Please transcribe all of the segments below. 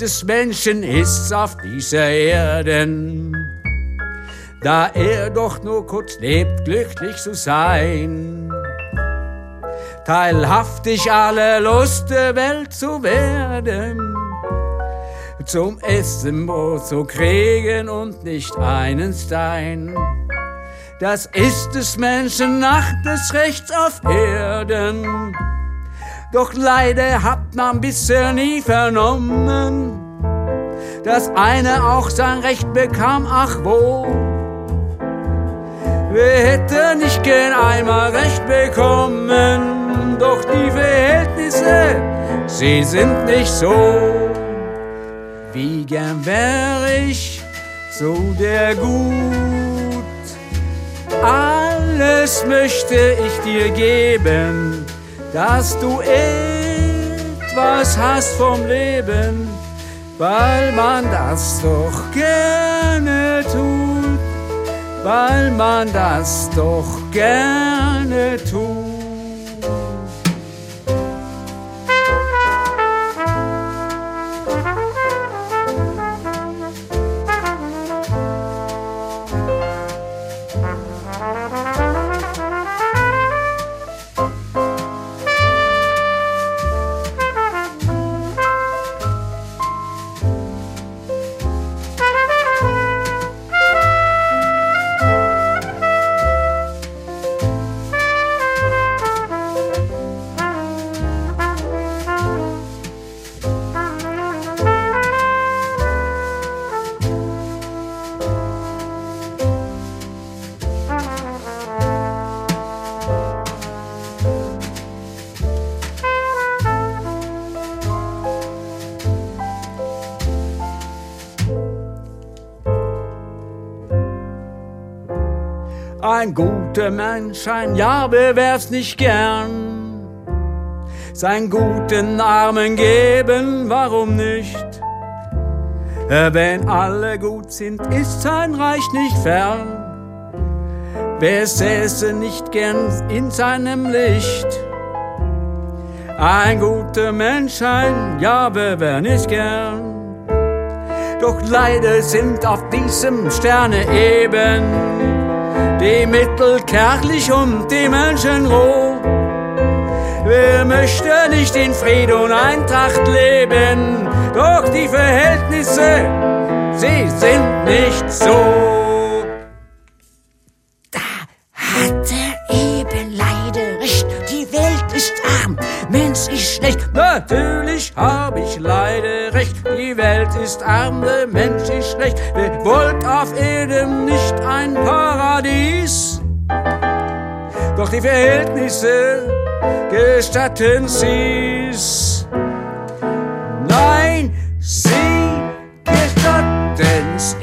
Des Menschen ist's auf dieser Erden, da er doch nur kurz lebt, glücklich zu sein. Teilhaftig aller Lust der Welt zu werden, zum Essen Brot zu kriegen und nicht einen Stein. Das ist des Menschen nach des Rechts auf Erden. Doch leider hat man bisher nie vernommen, dass einer auch sein Recht bekam, ach wo. Wer hätte nicht gern einmal Recht bekommen, doch die Verhältnisse, sie sind nicht so. Wie gern wär ich so der Gut, alles möchte ich dir geben dass du etwas hast vom Leben, weil man das doch gerne tut, weil man das doch gerne tut. Guter Mensch, ein Ja, wer wär's nicht gern? Sein guten Armen geben, warum nicht? Wenn alle gut sind, ist sein Reich nicht fern. Wer säße nicht gern in seinem Licht? Ein guter Mensch, ein Ja, wer wär nicht gern? Doch leider sind auf diesem Sterne eben die Mittel kärglich und die Menschen roh. Wer möchte nicht in Fried und Eintracht leben? Doch die Verhältnisse, sie sind nicht so. Schlecht. Natürlich hab ich leider recht, die Welt ist arm, der Mensch ist schlecht. Wer wollt auf Erden nicht ein Paradies? Doch die Verhältnisse gestatten sie's. Nein, sie gestatten's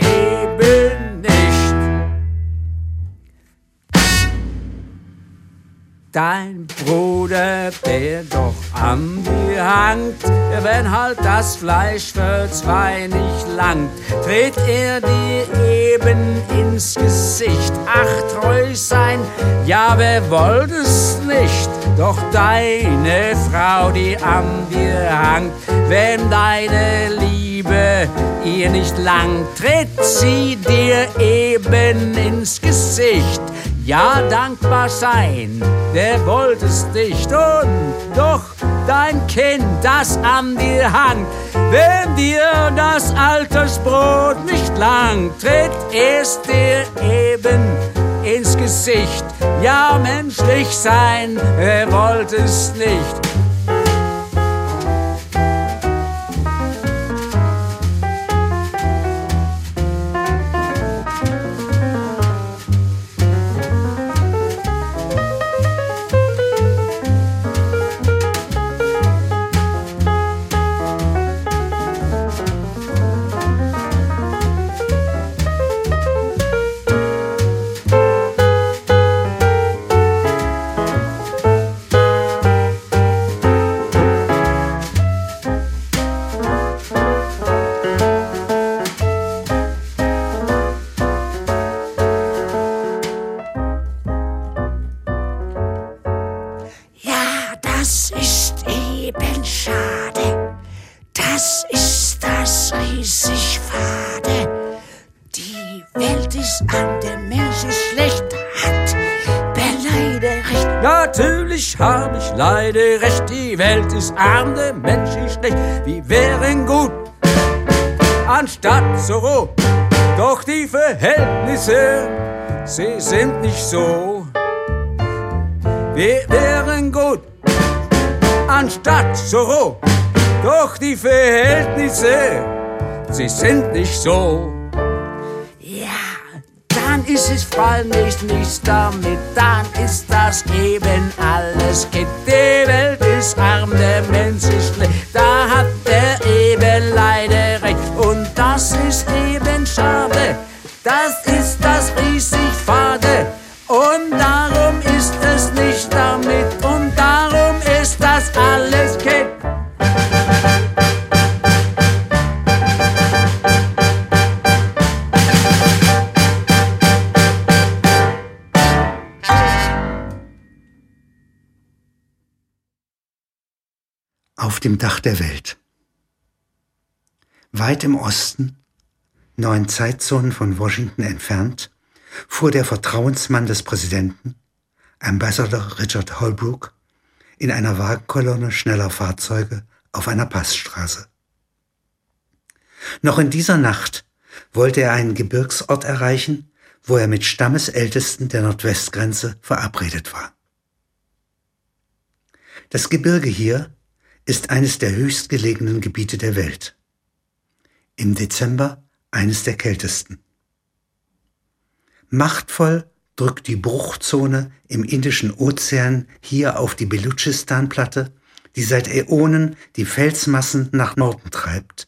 Dein Bruder, der doch an dir hangt, wenn halt das Fleisch für zwei nicht langt, dreht er dir eben ins Gesicht. Ach, treu sein, ja, wer wollte es nicht? Doch deine Frau, die an dir hangt, wenn deine Liebe ihr nicht lang, tritt sie dir eben ins Gesicht. Ja, dankbar sein, der wolltest nicht und doch dein Kind, das an dir hangt. Wenn dir das Altersbrot nicht lang, tritt es dir eben ins Gesicht. Ja, menschlich sein, er wollte es nicht. Die Welt ist arm, der Mensch ist schlecht. Wir wären gut, anstatt so roh. Doch die Verhältnisse, sie sind nicht so. Wir wären gut, anstatt so roh. Doch die Verhältnisse, sie sind nicht so ist es falsch nicht damit, dann ist das eben alles geht. Die Welt ist arm, der Mensch ist schlecht, da hat er eben leider recht. Und das ist eben schade, das ist das riesig dem Dach der Welt. Weit im Osten, neun Zeitzonen von Washington entfernt, fuhr der Vertrauensmann des Präsidenten, Ambassador Richard Holbrook, in einer Wagenkolonne schneller Fahrzeuge auf einer Passstraße. Noch in dieser Nacht wollte er einen Gebirgsort erreichen, wo er mit Stammesältesten der Nordwestgrenze verabredet war. Das Gebirge hier ist eines der höchstgelegenen Gebiete der Welt. Im Dezember eines der kältesten. Machtvoll drückt die Bruchzone im Indischen Ozean hier auf die Belutschistan-Platte, die seit Äonen die Felsmassen nach Norden treibt,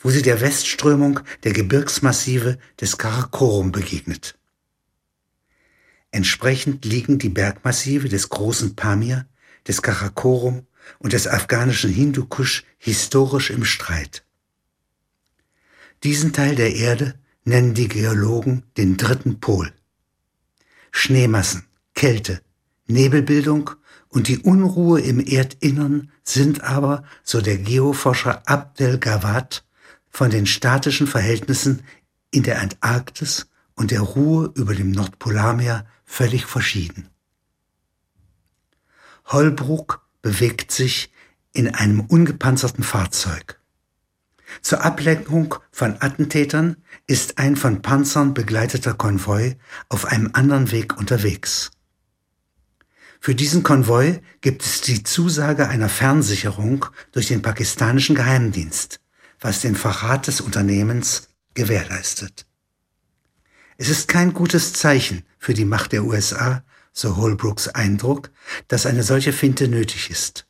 wo sie der Westströmung der Gebirgsmassive des Karakorum begegnet. Entsprechend liegen die Bergmassive des großen Pamir, des Karakorum und des afghanischen Hindukusch historisch im Streit. Diesen Teil der Erde nennen die Geologen den dritten Pol. Schneemassen, Kälte, Nebelbildung und die Unruhe im Erdinnern sind aber, so der Geoforscher Abdel Gawad, von den statischen Verhältnissen in der Antarktis und der Ruhe über dem Nordpolarmeer völlig verschieden. Holbrook bewegt sich in einem ungepanzerten Fahrzeug. Zur Ablenkung von Attentätern ist ein von Panzern begleiteter Konvoi auf einem anderen Weg unterwegs. Für diesen Konvoi gibt es die Zusage einer Fernsicherung durch den pakistanischen Geheimdienst, was den Verrat des Unternehmens gewährleistet. Es ist kein gutes Zeichen für die Macht der USA, so Holbrooks Eindruck, dass eine solche Finte nötig ist.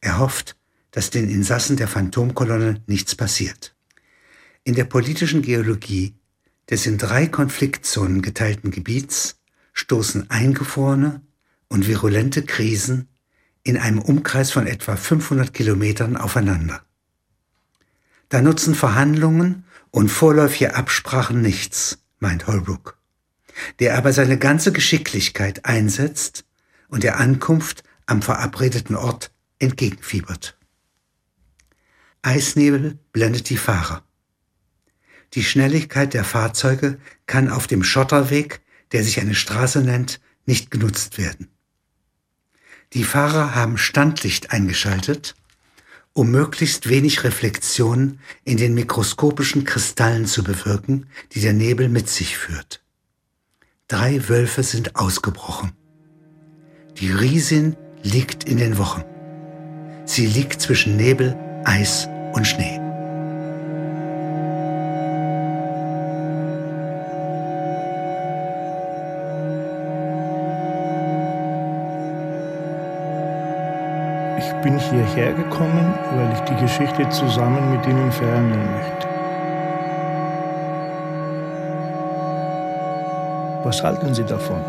Er hofft, dass den Insassen der Phantomkolonne nichts passiert. In der politischen Geologie des in drei Konfliktzonen geteilten Gebiets stoßen eingefrorene und virulente Krisen in einem Umkreis von etwa 500 Kilometern aufeinander. Da nutzen Verhandlungen und vorläufige Absprachen nichts, meint Holbrook der aber seine ganze Geschicklichkeit einsetzt und der Ankunft am verabredeten Ort entgegenfiebert. Eisnebel blendet die Fahrer. Die Schnelligkeit der Fahrzeuge kann auf dem Schotterweg, der sich eine Straße nennt, nicht genutzt werden. Die Fahrer haben Standlicht eingeschaltet, um möglichst wenig Reflexion in den mikroskopischen Kristallen zu bewirken, die der Nebel mit sich führt. Drei Wölfe sind ausgebrochen. Die Riesin liegt in den Wochen. Sie liegt zwischen Nebel, Eis und Schnee. Ich bin hierher gekommen, weil ich die Geschichte zusammen mit Ihnen verändern möchte. Was halten Sie davon?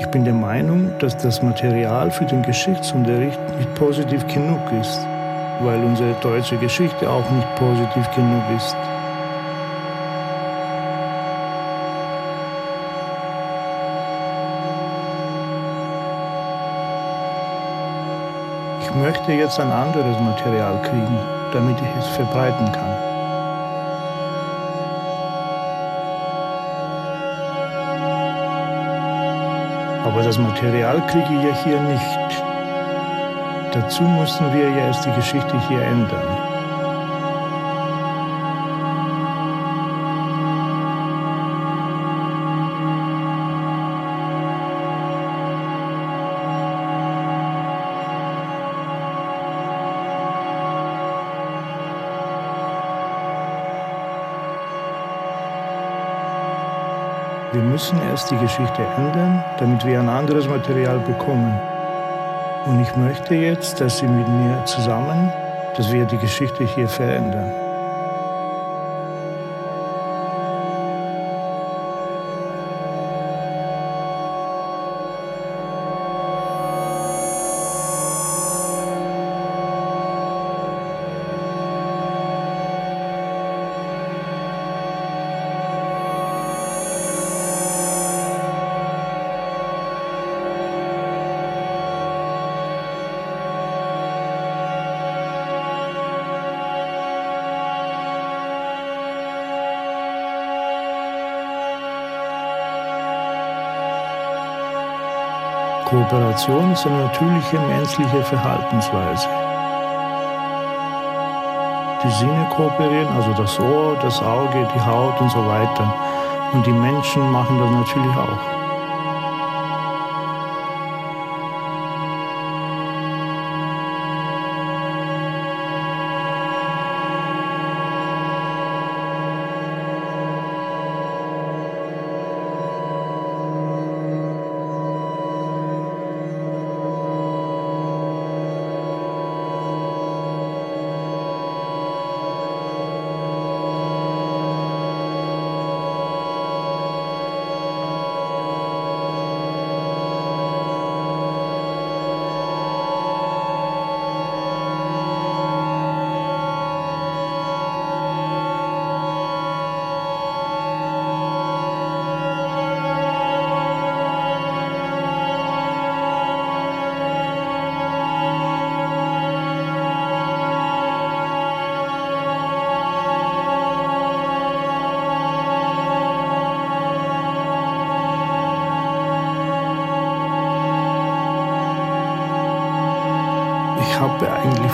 Ich bin der Meinung, dass das Material für den Geschichtsunterricht nicht positiv genug ist, weil unsere deutsche Geschichte auch nicht positiv genug ist. Möchte jetzt ein anderes Material kriegen, damit ich es verbreiten kann. Aber das Material kriege ich ja hier nicht. Dazu müssen wir ja erst die Geschichte hier ändern. Müssen erst die Geschichte ändern, damit wir ein anderes Material bekommen. Und ich möchte jetzt, dass Sie mit mir zusammen, dass wir die Geschichte hier verändern. Kooperation ist eine natürliche menschliche Verhaltensweise. Die Sinne kooperieren, also das Ohr, das Auge, die Haut und so weiter. Und die Menschen machen das natürlich auch.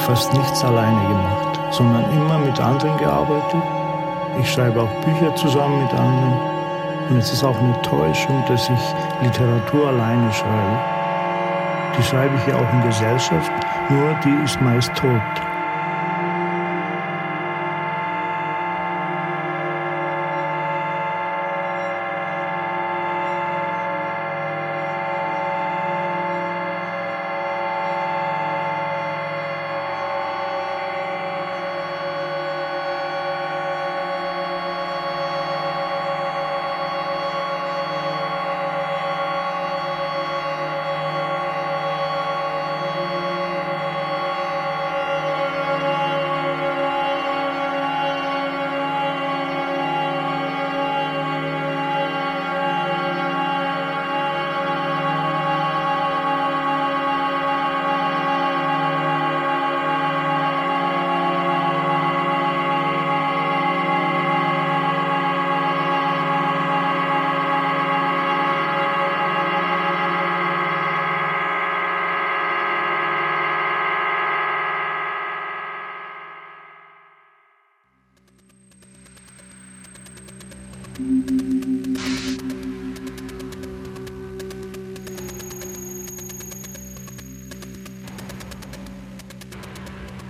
Fast nichts alleine gemacht, sondern immer mit anderen gearbeitet. Ich schreibe auch Bücher zusammen mit anderen. Und es ist auch eine Täuschung, dass ich Literatur alleine schreibe. Die schreibe ich ja auch in Gesellschaft, nur die ist meist tot.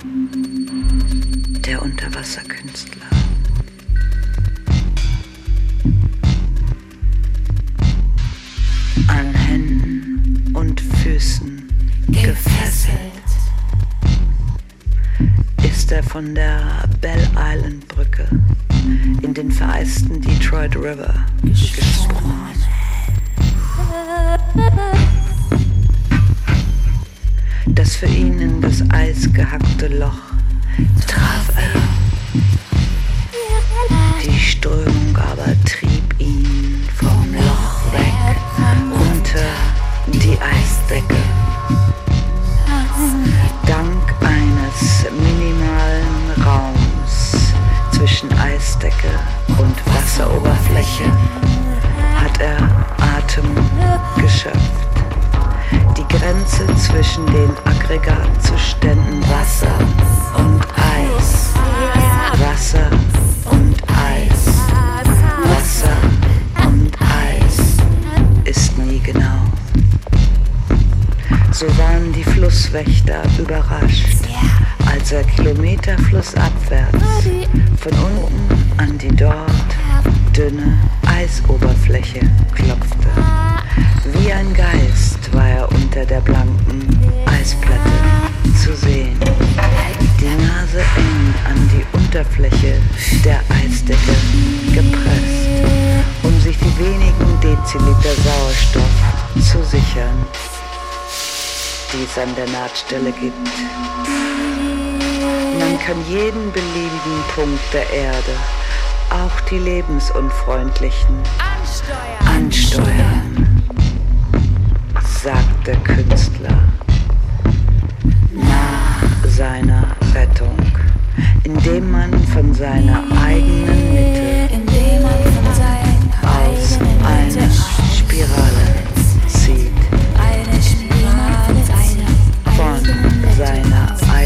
Der Unterwasserkünstler. An Händen und Füßen gefesselt ist er von der Bell Island Brücke in den vereisten Detroit River gesprungen. Das für ihn in das Eis gehackte Loch traf er. Die Strömung aber trieb ihn vom Loch weg unter die Eisdecke. Dank eines minimalen Raums zwischen Eisdecke und Wasseroberfläche hat er Atem geschöpft. Die Grenze zwischen den they got. An der Nahtstelle gibt. Man kann jeden beliebigen Punkt der Erde, auch die lebensunfreundlichen, ansteuern, sagt der Künstler nach seiner Rettung, indem man von seiner eigenen Mitte aus einer Spirale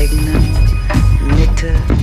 seiner eigenen Mitte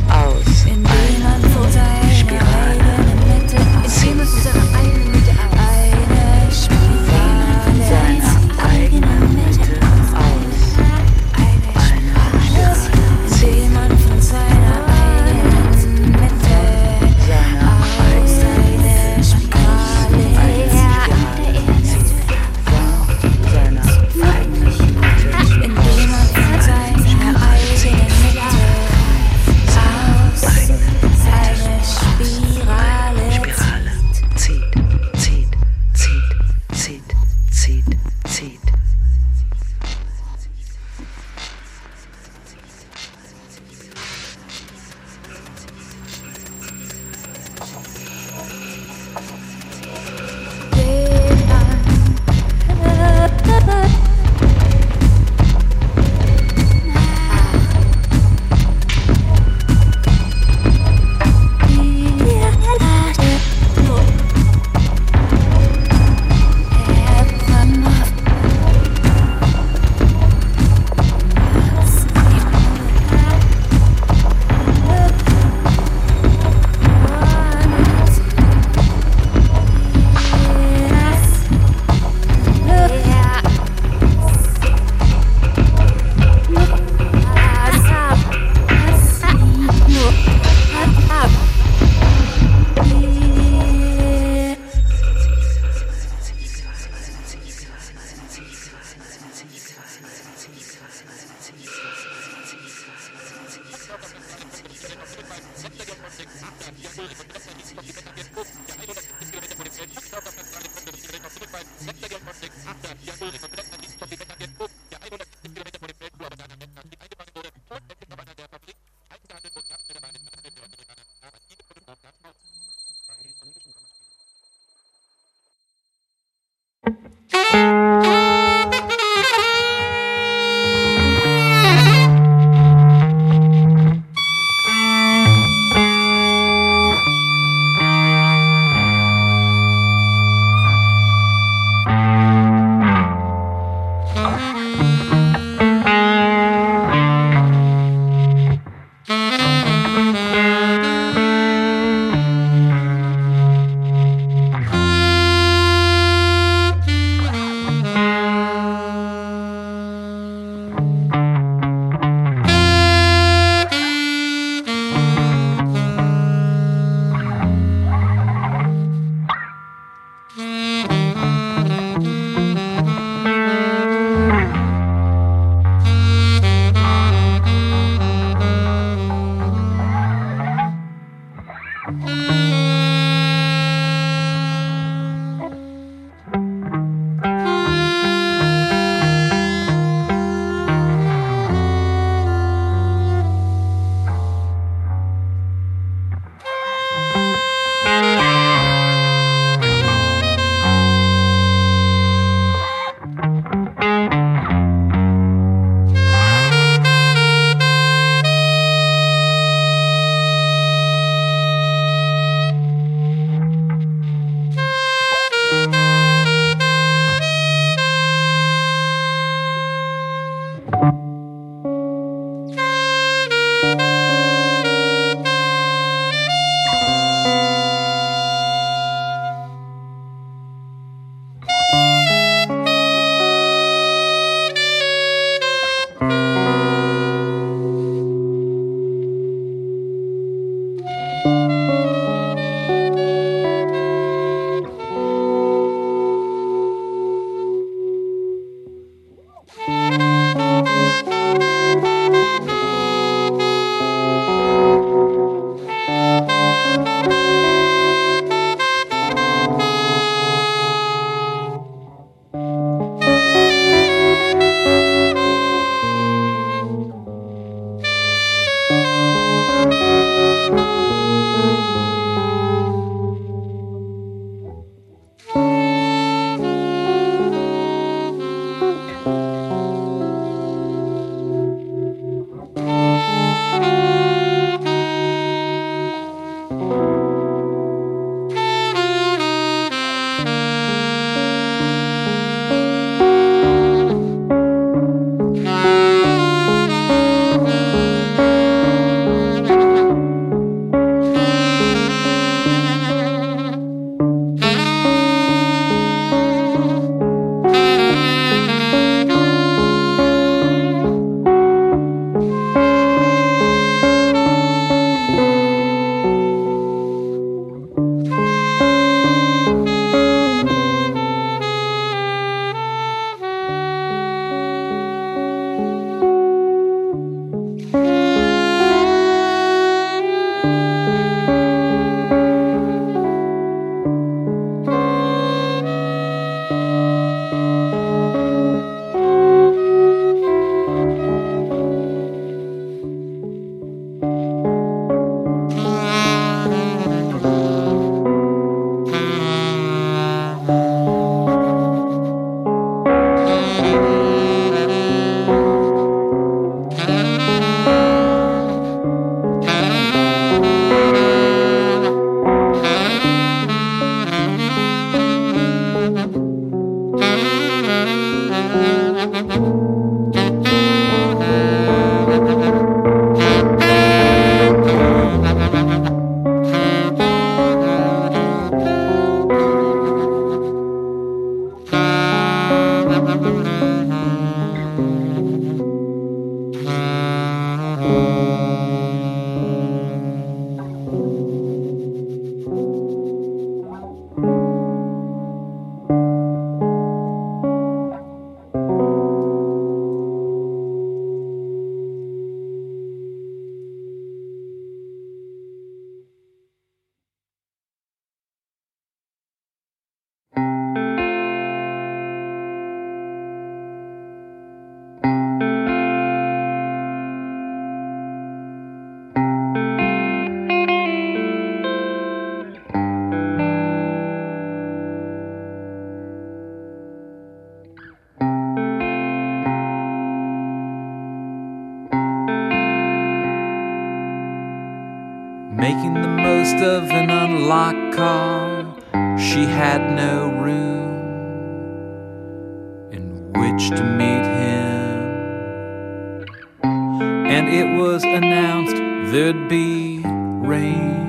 and it was announced there'd be rain.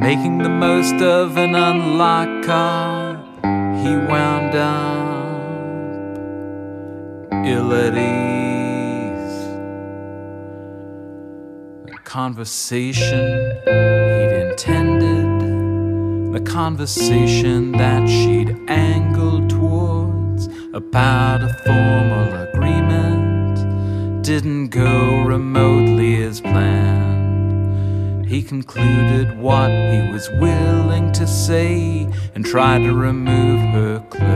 Making the most of an unlocked car, he wound up ill at ease. Conversation he'd intended, the conversation that she'd angled towards about a formal agreement, didn't go remotely as planned. He concluded what he was willing to say and tried to remove her clothes.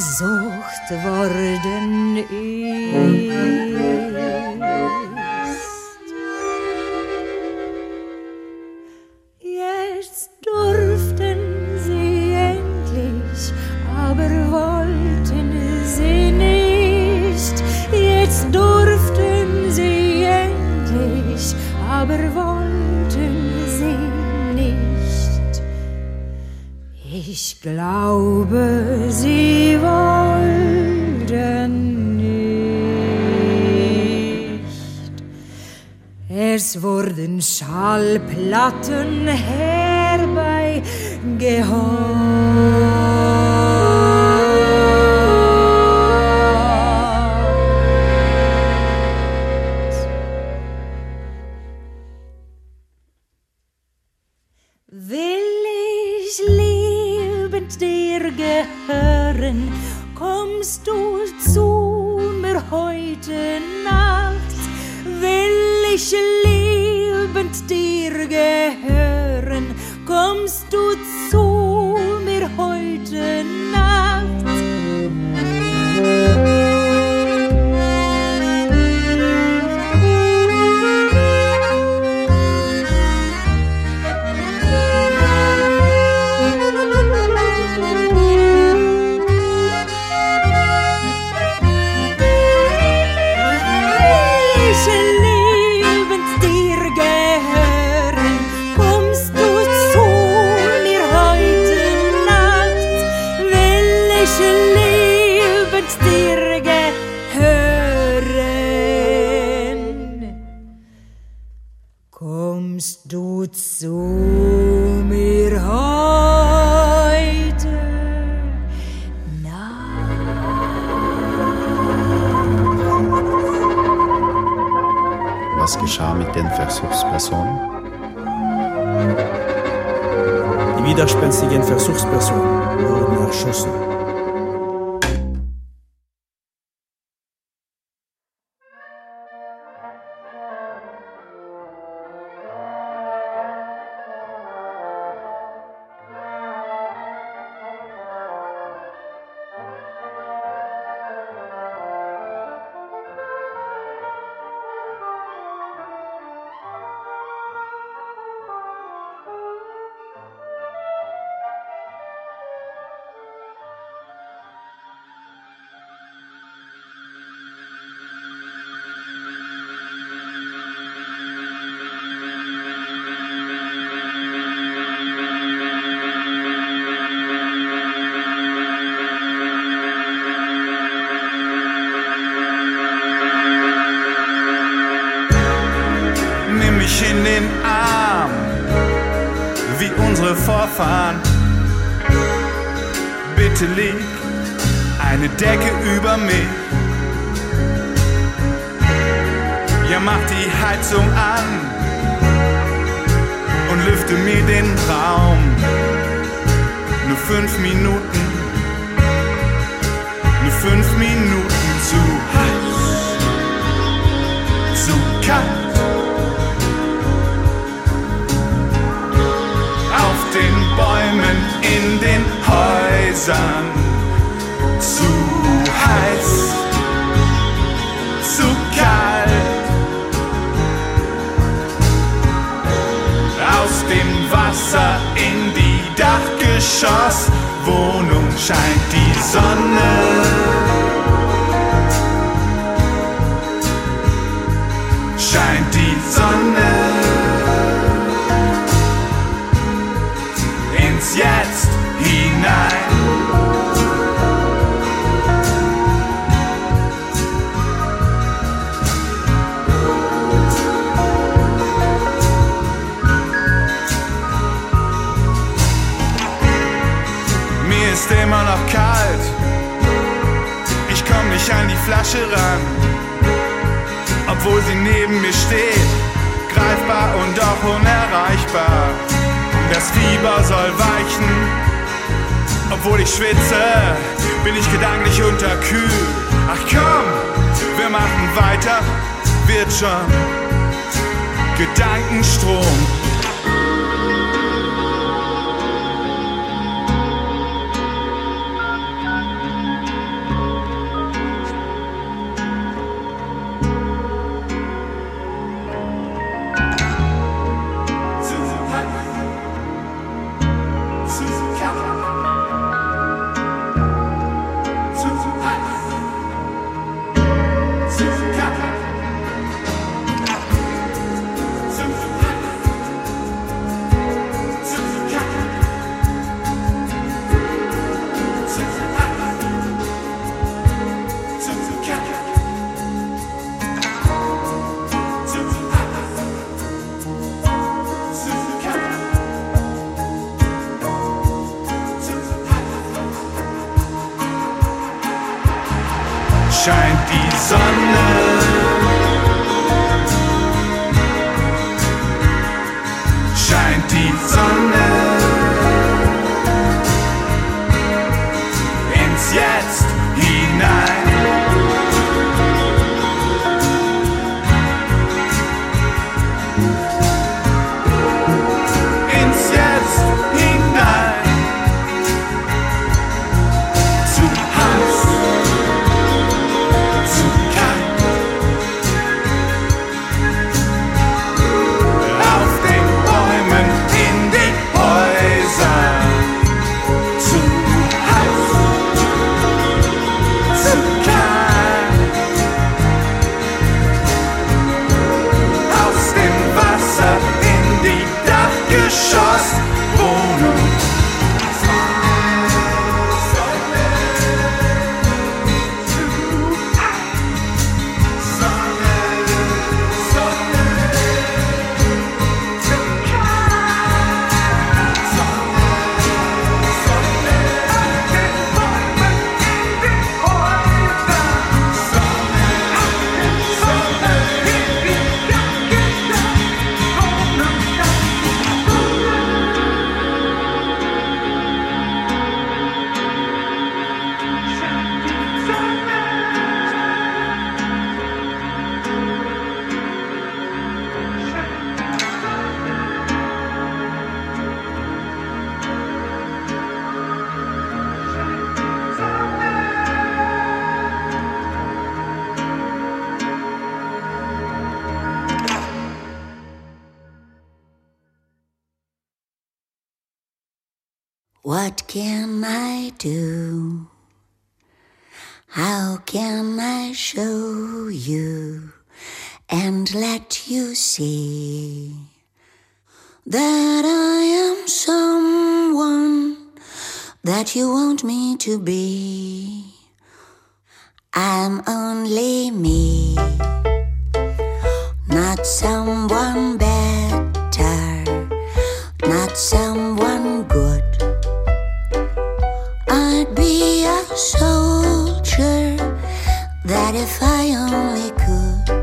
Versucht worden Es wurden Schallplatten herbei noch kalt. Ich komm nicht an die Flasche ran, obwohl sie neben mir steht. Greifbar und doch unerreichbar. Das Fieber soll weichen, obwohl ich schwitze, bin ich gedanklich unterkühlt. Ach komm, wir machen weiter, wird schon. Gedankenstrom. to be. I'm only me, not someone better, not someone good. I'd be a soldier that if I only could.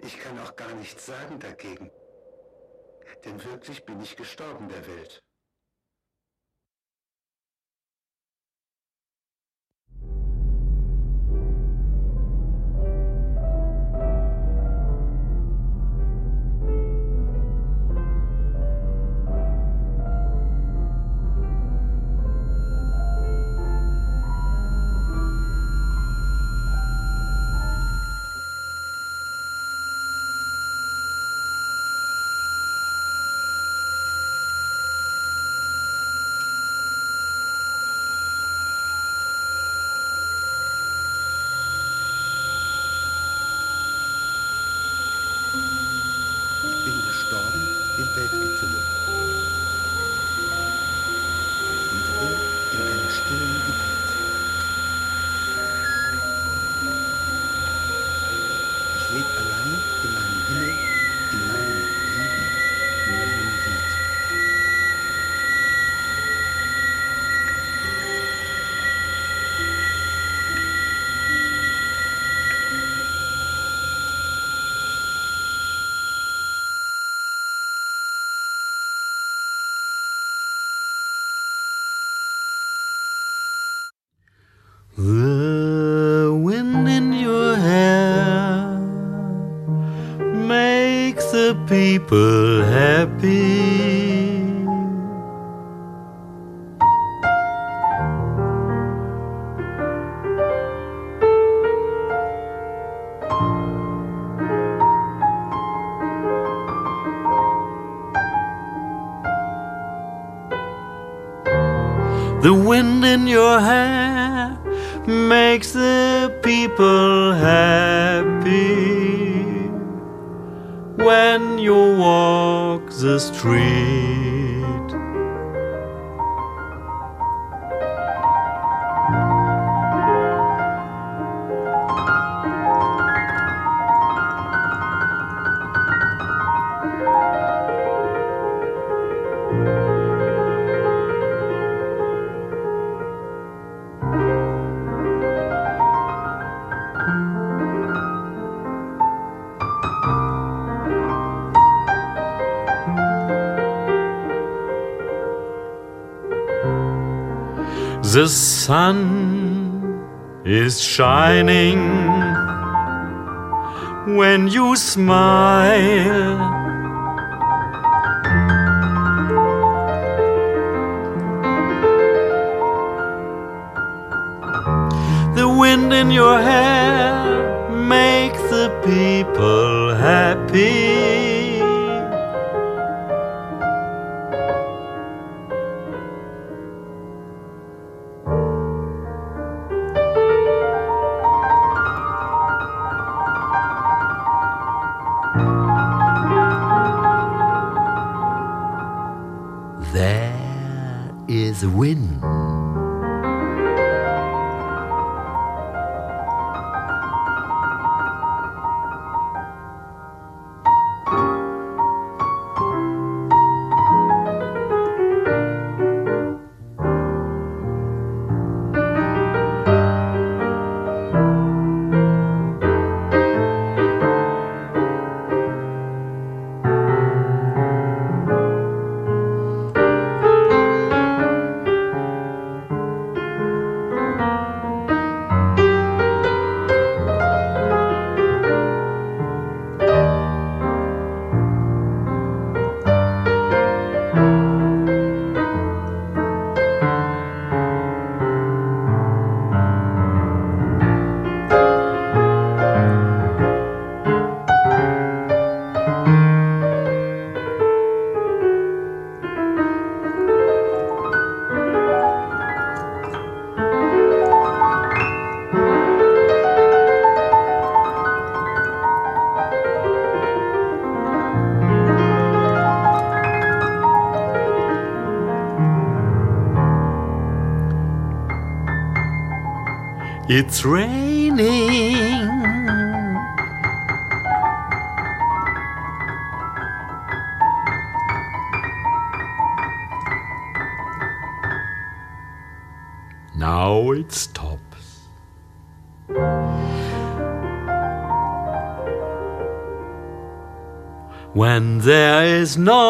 Ich kann auch gar nichts sagen dagegen. Denn wirklich bin ich gestorben der Welt. The wind in your hair makes the people happy when you walk the street. The sun is shining when you smile. It's raining. Now it stops. When there is no